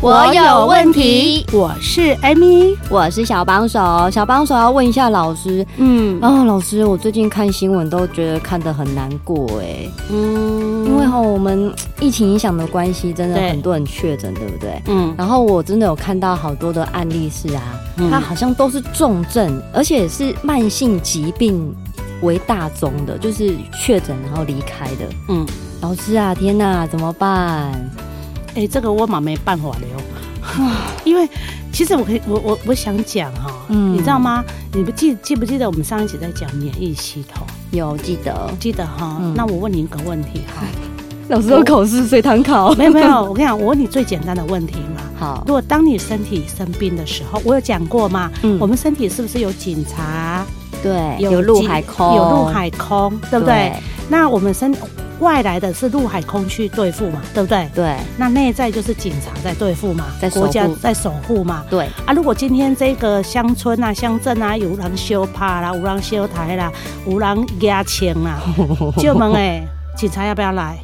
我有问题。我是艾米我是小帮手。小帮手要问一下老师，嗯，哦，老师，我最近看新闻都觉得看得很难过，哎，嗯，因为哈，我们疫情影响的关系，真的很多人确诊，对不对？嗯，然后我真的有看到好多的案例是啊，他好像都是重症，而且是慢性疾病为大宗的，就是确诊然后离开的。嗯，老师啊，天哪，怎么办？哎、欸，这个我嘛没办法了，因为其实我可以，我我我想讲哈，嗯，你知道吗？你不记记不记得我们上一集在讲免疫系统？有记得记得哈。嗯、那我问你一个问题哈，老师都考试随堂考？没有没有，我跟你讲，我问你最简单的问题嘛。好，如果当你身体生病的时候，我有讲过嘛？嗯，我们身体是不是有警察？对，有陆海空，有陆海空，对不对？对，那我们身。外来的是陆海空去对付嘛，对不对？对。那内在就是警察在对付嘛，在国家在守护嘛。对。啊，如果今天这个乡村啊、乡镇啊有人修帕啦、有人修台啦、有人压枪啦，就问哎，警察要不要来？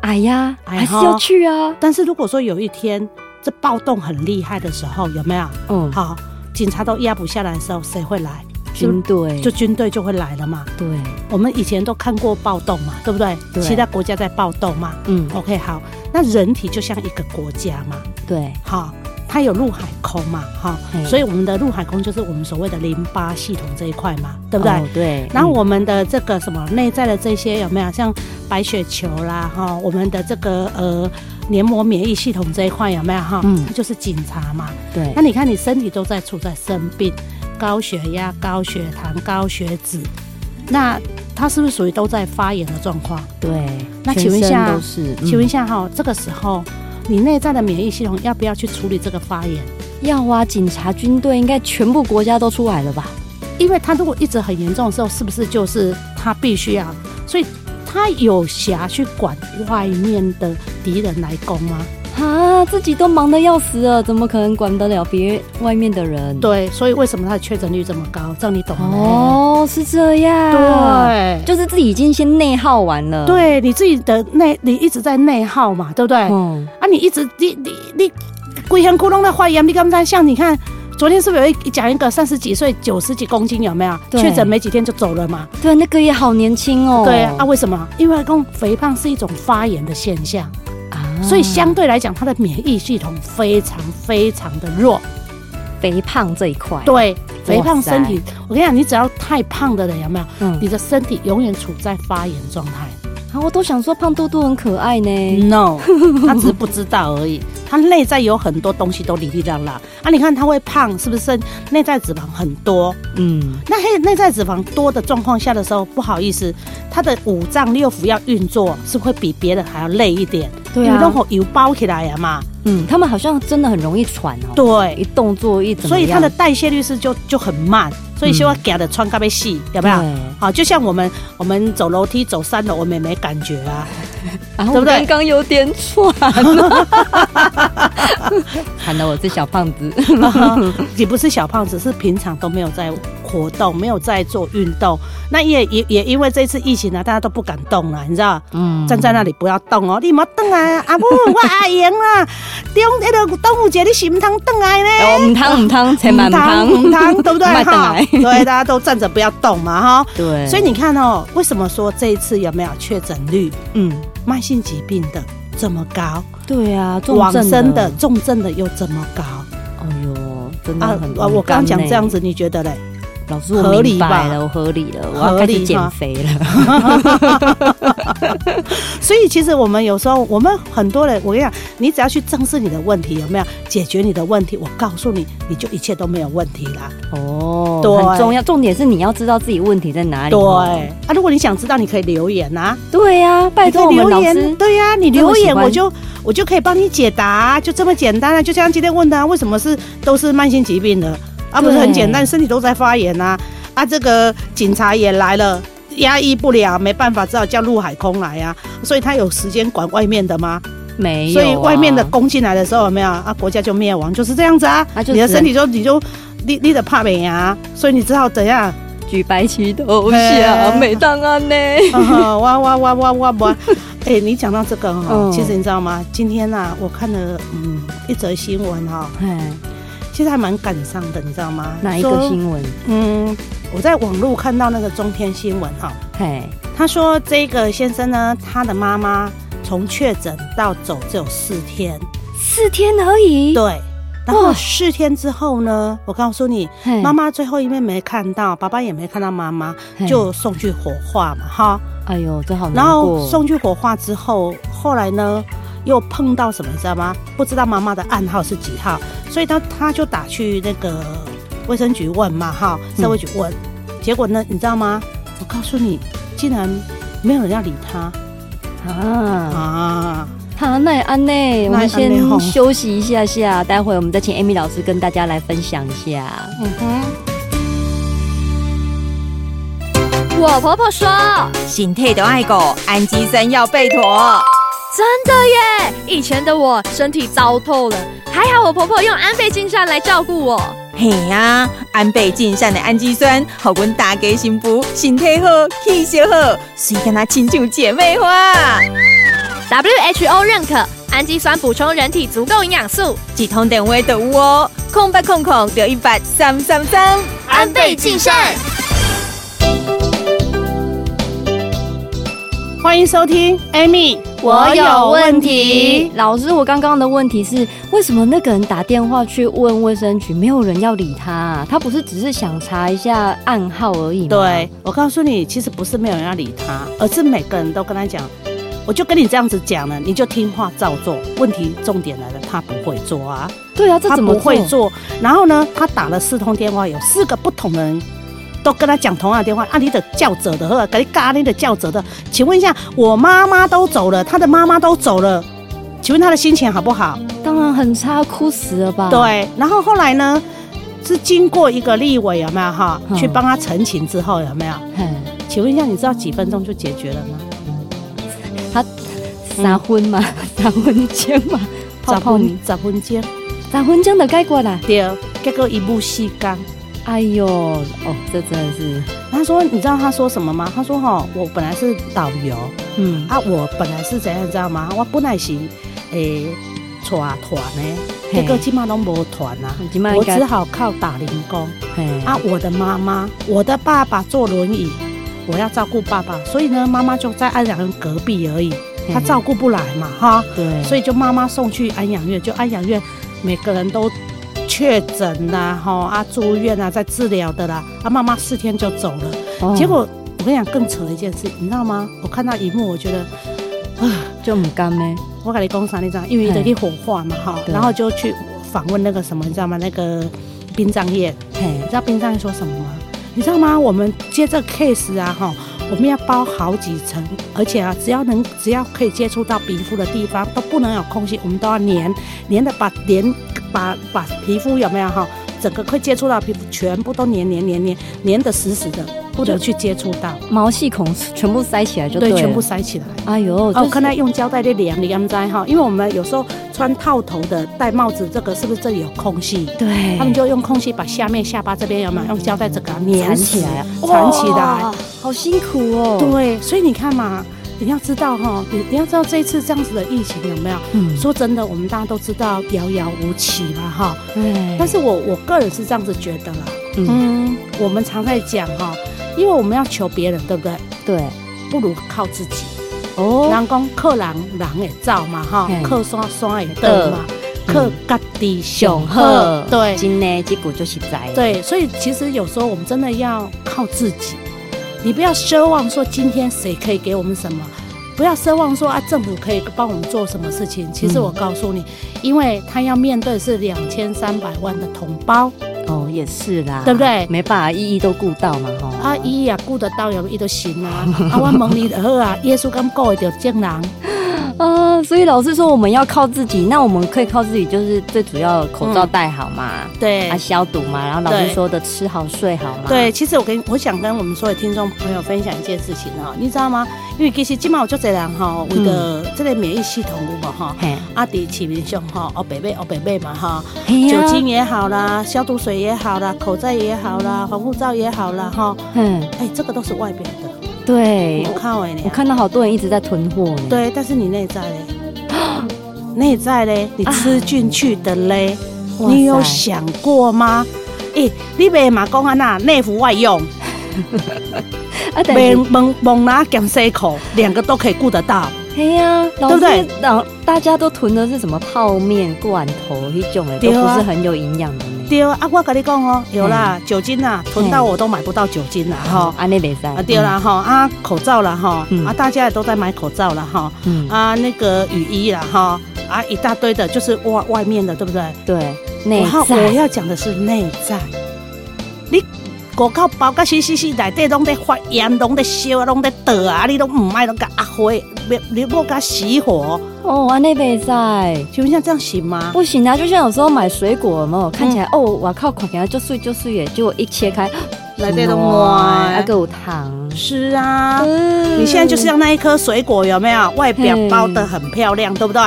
哎呀，还是要去啊。但是如果说有一天这暴动很厉害的时候，有没有？嗯。好，警察都压不下来的时候，谁会来？军队就军队就会来了嘛。对，我们以前都看过暴动嘛，对不对？对，其他国家在暴动嘛。嗯，OK，好，那人体就像一个国家嘛。对，好，它有陆海空嘛，哈，所以我们的陆海空就是我们所谓的淋巴系统这一块嘛，对不对？哦、对。然后我们的这个什么内在的这些有没有像白血球啦，哈，我们的这个呃黏膜免疫系统这一块有没有哈？嗯，它就是警察嘛。对。那你看你身体都在处在生病。高血压、高血糖、高血脂，那他是不是属于都在发炎的状况？对，那请问一下，都是，请问一下哈，这个时候你内在的免疫系统要不要去处理这个发炎？要啊，警察、军队应该全部国家都出来了吧？因为他如果一直很严重的时候，是不是就是他必须要？所以他有暇去管外面的敌人来攻吗？啊，自己都忙得要死了，怎么可能管得了别外面的人？对，所以为什么他的确诊率这么高？这样你懂吗？哦，是这样。对，就是自己已经先内耗完了。对，你自己的内，你一直在内耗嘛，对不对？嗯。啊，你一直你你你，规身躯拢在发炎，你刚才像你看，昨天是不是有一讲一个三十几岁、九十几公斤有没有？确诊没几天就走了嘛？对，那个也好年轻哦。对啊，为什么？因为跟肥胖是一种发炎的现象。所以相对来讲，他的免疫系统非常非常的弱。肥胖这一块，对，肥胖身体，我跟你讲，你只要太胖的人有没有？嗯，你的身体永远处在发炎状态。啊，我都想说胖嘟嘟很可爱呢。No，他只是不知道而已。他内在有很多东西都哩哩啦啦。啊，你看他会胖，是不是内在脂肪很多？嗯，那黑内在脂肪多的状况下的时候，不好意思，他的五脏六腑要运作，是会比别人还要累一点。对啊，然后油包起来呀嘛。嗯，他们好像真的很容易喘哦。对，一动作一怎么，所以他的代谢率是就就很慢。所以希望夹的穿咖啡细，有没有？好，就像我们我们走楼梯走三楼，我们也没感觉啊，对不对？刚刚有点喘，看到我是小胖子，你不是小胖子，是平常都没有在活动，没有在做运动。那也也也因为这次疫情呢，大家都不敢动了，你知道？嗯，站在那里不要动哦，你莫动啊！阿母，我阿莹啦，中那个端午节你是唔通动来呢？唔通唔通，千万唔通唔通，对不对？哈，对，大家都站着不要动嘛，哈。对。所以你看哦，为什么说这一次有没有确诊率？嗯，慢性疾病的这么高？对啊，往生的重症的又这么高？哎呦，真的很。啊，我刚刚讲这样子，你觉得嘞？老师，我明白了，我合理了，我要开始减肥了。所以其实我们有时候，我们很多人，我跟你讲，你只要去正视你的问题，有没有解决你的问题？我告诉你，你就一切都没有问题啦。哦，对，很重要，重点是你要知道自己问题在哪里。对啊，如果你想知道，你可以留言呐。对呀，拜托留言。对呀，你留言我就我就可以帮你解答，就这么简单啊！就像今天问的，为什么是都是慢性疾病的？啊，不是很简单，身体都在发炎呐。啊，这个警察也来了，压抑不了，没办法，只好叫陆海空来呀。所以他有时间管外面的吗？没有。所以外面的攻进来的时候有没有啊？国家就灭亡，就是这样子啊。你的身体就你就你你的怕没呀？所以你只好怎样？举白旗投降，没当啊呢。哇哇哇哇哇哇！哎，你讲到这个哈，其实你知道吗？今天呐，我看了嗯一则新闻哈。其实还蛮感伤的，你知道吗？哪一个新闻？嗯，我在网络看到那个中天新闻哈。嘿，他说这个先生呢，他的妈妈从确诊到走只有四天，四天而已。对，然后四天之后呢，我告诉你，妈妈最后一面没看到，爸爸也没看到妈妈，就送去火化嘛，哈。哎呦，这好难。然后送去火化之后，后来呢？又碰到什么，你知道吗？不知道妈妈的暗号是几号，所以他他就打去那个卫生局问嘛，哈，社会局问，嗯、结果呢，你知道吗？我告诉你，竟然没有人要理他啊啊！好，那也安内，我们先休息一下下，待会我们再请 Amy 老师跟大家来分享一下。嗯哼，我婆婆说，心态都爱狗，氨基酸要备妥。真的耶！以前的我身体糟透了，还好我婆婆用安倍晋善来照顾我。嘿呀、啊，安倍晋善的氨基酸，好阮大家幸福，身体好，气色好，所以跟他亲像姐妹花。WHO 认可氨基酸补充人体足够营养素，几通电话都有哦，空八空空得一百三三三，安倍晋善。欢迎收听，Amy，我有问题。老师，我刚刚的问题是，为什么那个人打电话去问卫生局，没有人要理他啊？他不是只是想查一下暗号而已吗？对，我告诉你，其实不是没有人要理他，而是每个人都跟他讲，我就跟你这样子讲了，你就听话照做。问题重点来了，他不会做啊。对啊，这怎么不会做？然后呢，他打了四通电话，有四个不同的人。都跟他讲同样的电话，啊，你的叫者的，或者你咖喱的叫者的，请问一下，我妈妈都走了，他的妈妈都走了，请问他的心情好不好？当然很差，哭死了吧？对，然后后来呢，是经过一个立委有没有哈，嗯、去帮他澄清之后有没有？嗯、请问一下，你知道几分钟就解决了吗？他三分吗？三分钟嘛？泡泡你十分钟，十分钟就解决了。对，结果一步四缸。哎呦，哦，这真的是。他说，你知道他说什么吗？他说，哈，我本来是导游，嗯啊，我本来是怎样，你知道吗？我本来是诶，带团呢，结果今嘛都没团啊，我只好靠打零工。啊，我的妈妈，我的爸爸坐轮椅，我要照顾爸爸，所以呢，妈妈就在安阳隔壁而已，他照顾不来嘛，哈，对，所以就妈妈送去安养院，就安养院每个人都。确诊啦，哈啊住院啊，在治疗的啦。啊，妈妈四天就走了。哦、结果我跟你讲更扯的一件事，你知道吗？我看到一幕，我觉得啊，就很干呢。我跟你讲啥，你知道？因为得去火化嘛，哈，然后就去访问那个什么，你知道吗？那个殡葬业，嘿，你知道殡葬业说什么吗？你知道吗？我们接这个 case 啊，哈，我们要包好几层，而且啊，只要能只要可以接触到皮肤的地方，都不能有空隙，我们都要粘粘的把粘。把把皮肤有没有哈，整个会接触到皮肤，全部都黏黏黏黏黏的死死的，不能去接触到毛细孔，全部塞起来就对，对，全部塞起来。哎呦，我、就是哦、看他用胶带的量，你刚才哈，因为我们有时候穿套头的戴帽子，这个是不是这里有空隙？对，他们就用空隙把下面下巴这边有没有用胶带这个粘起来，缠起来，好辛苦哦。对，所以你看嘛。你要知道哈，你你要知道这一次这样子的疫情有没有？嗯，说真的，我们大家都知道遥遥无期嘛哈。对。但是我我个人是这样子觉得啦。嗯。我们常在讲哈，因为我们要求别人，对不对？对。不如靠自己。哦。人讲靠人人会走嘛哈，靠山山也倒嘛。克嘎地雄鹤，对，今呢结果就是在对，所以其实有时候我们真的要靠自己，你不要奢望说今天谁可以给我们什么，不要奢望说啊政府可以帮我们做什么事情。其实我告诉你，因为他要面对是两千三百万的同胞。哦，也是啦，对不对？没办法，一一都顾到嘛，吼。啊，一一啊，顾得到，有一都行啊。啊，我蒙你的好啊，耶稣刚过一条江南。啊，所以老师说我们要靠自己，那我们可以靠自己，就是最主要口罩戴好嘛，对，啊消毒嘛，然后老师说的吃好睡好嘛。对，其实我跟我想跟我们所有听众朋友分享一件事情哈，你知道吗？因为其实今嘛有足侪人哈，为了这个免疫系统有无哈，啊，伫市面上哈，哦北北哦白买嘛哈，酒精也好啦，消毒水也好啦，口罩也好啦，防护罩也好啦哈，嗯，哎，这个都是外表的。对，我看我看到好多人一直在囤货。对，但是你内在嘞，内在嘞，你吃进去的嘞，你有想过吗？哎，你别嘛讲啊那内服外用，蒙蒙蒙拿减塞口，两个都可以顾得到。对呀，对不对？然大家都囤的是什么泡面、罐头一种哎，都不是很有营养的。对啊，我跟你讲哦，有啦，酒精呐，囤到我都买不到酒精了哈。啊，那没在。啊，对啦哈，啊，口罩了哈，啊，大家也都在买口罩了哈。啊，那个雨衣了哈，啊，一大堆的，就是外外面的，对不对？对。内在。我要讲的是内在。你国靠包个细细细内底拢在发炎，拢在烧，拢在抖啊，你都唔爱拢个阿灰，你你莫个熄火。哦，安内没在，请问像这样行吗？不行啊，就像有时候买水果，有没有看起来哦，我靠，看起来就碎就碎耶，结果一切开，内底都歪，还有糖。是啊，你现在就是要那一颗水果，有没有？外表包的很漂亮，对不对？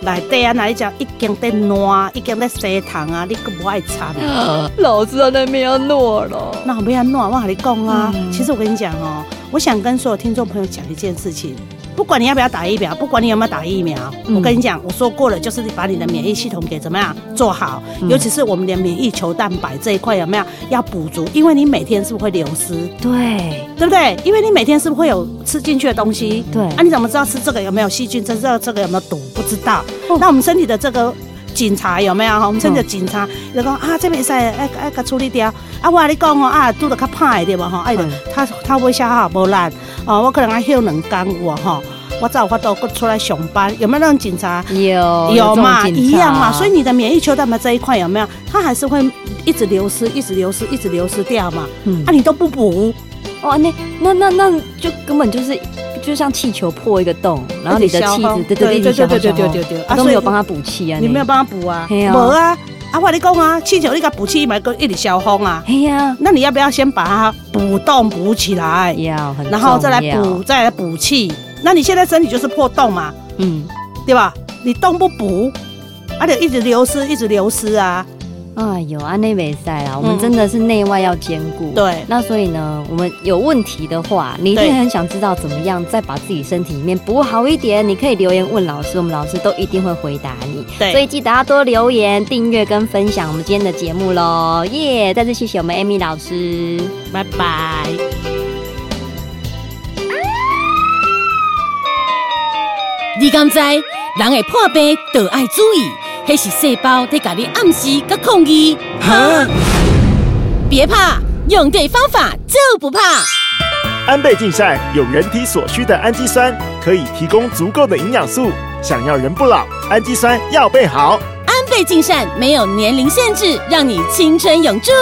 内底啊，那一讲一根在糯，一根在塞糖啊，你可不爱馋。老子在那边要糯了，那我不要糯，我跟你讲啊，其实我跟你讲哦，我想跟所有听众朋友讲一件事情。不管你要不要打疫苗，不管你有没有打疫苗，嗯、我跟你讲，我说过了，就是把你的免疫系统给怎么样做好，嗯、尤其是我们的免疫球蛋白这一块有没有要补足？因为你每天是不是会流失？对，对不对？因为你每天是不是会有吃进去的东西？对，啊，你怎么知道吃这个有没有细菌？知道这个有没有毒？不知道。哦、那我们身体的这个检查有没有？哈，我们身体的检查，就讲、嗯、啊，这边使哎哎，给处理掉。啊，我跟你讲哦，啊，做得较歹对吧？哈，哎，它它会消耗不烂。哦，我可能还休两天我哈，我早有法度出来上班，有没有那种警察？有有嘛，一样嘛。所以你的免疫球蛋白这一块有没有？它还是会一直流失，一直流失，一直流失掉嘛。嗯，啊，你都不补，哦，那那那那就根本就是就像气球破一个洞，然后你的气子对对对对对对对对，啊，都没有帮他补气啊，你没有帮他补啊？没有啊。啊，我跟你讲啊，气球你个补气买个一直消风啊。哎呀，那你要不要先把它补洞补起来？要，然后再来补，再来补气。那你现在身体就是破洞嘛，嗯，对吧？你洞不补，而且一直流失，一直流失啊。啊，有啊，内美赛啊，我们真的是内外要兼顾。对，那所以呢，我们有问题的话，你一定很想知道怎么样再把自己身体里面补好一点，你可以留言问老师，我们老师都一定会回答你。对，所以记得要多留言、订阅跟分享我们今天的节目喽，耶！再次谢谢我们 Amy 老师，拜拜。你敢知人会破病都爱注意。那是细胞在给你暗示跟抗议。哈！别怕，用对方法就不怕。安倍晋善有人体所需的氨基酸，可以提供足够的营养素。想要人不老，氨基酸要备好。安倍晋善没有年龄限制，让你青春永驻。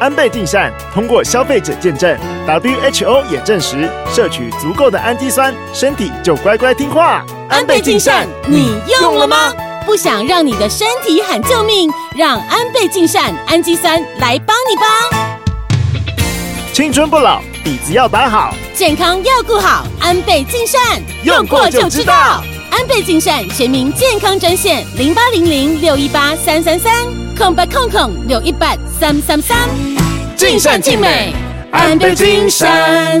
安倍晋善通过消费者见证，WHO 也证实，摄取足够的氨基酸，身体就乖乖听话。安倍晋善，你用了吗？不想让你的身体喊救命，让安倍晋善氨基酸来帮你吧。青春不老，底子要打好，健康要顾好。安倍晋善用过就知道。安倍晋善全民健康专线零八零零六一八三三三空八空空六一八三三三。尽善尽美，安倍晋善。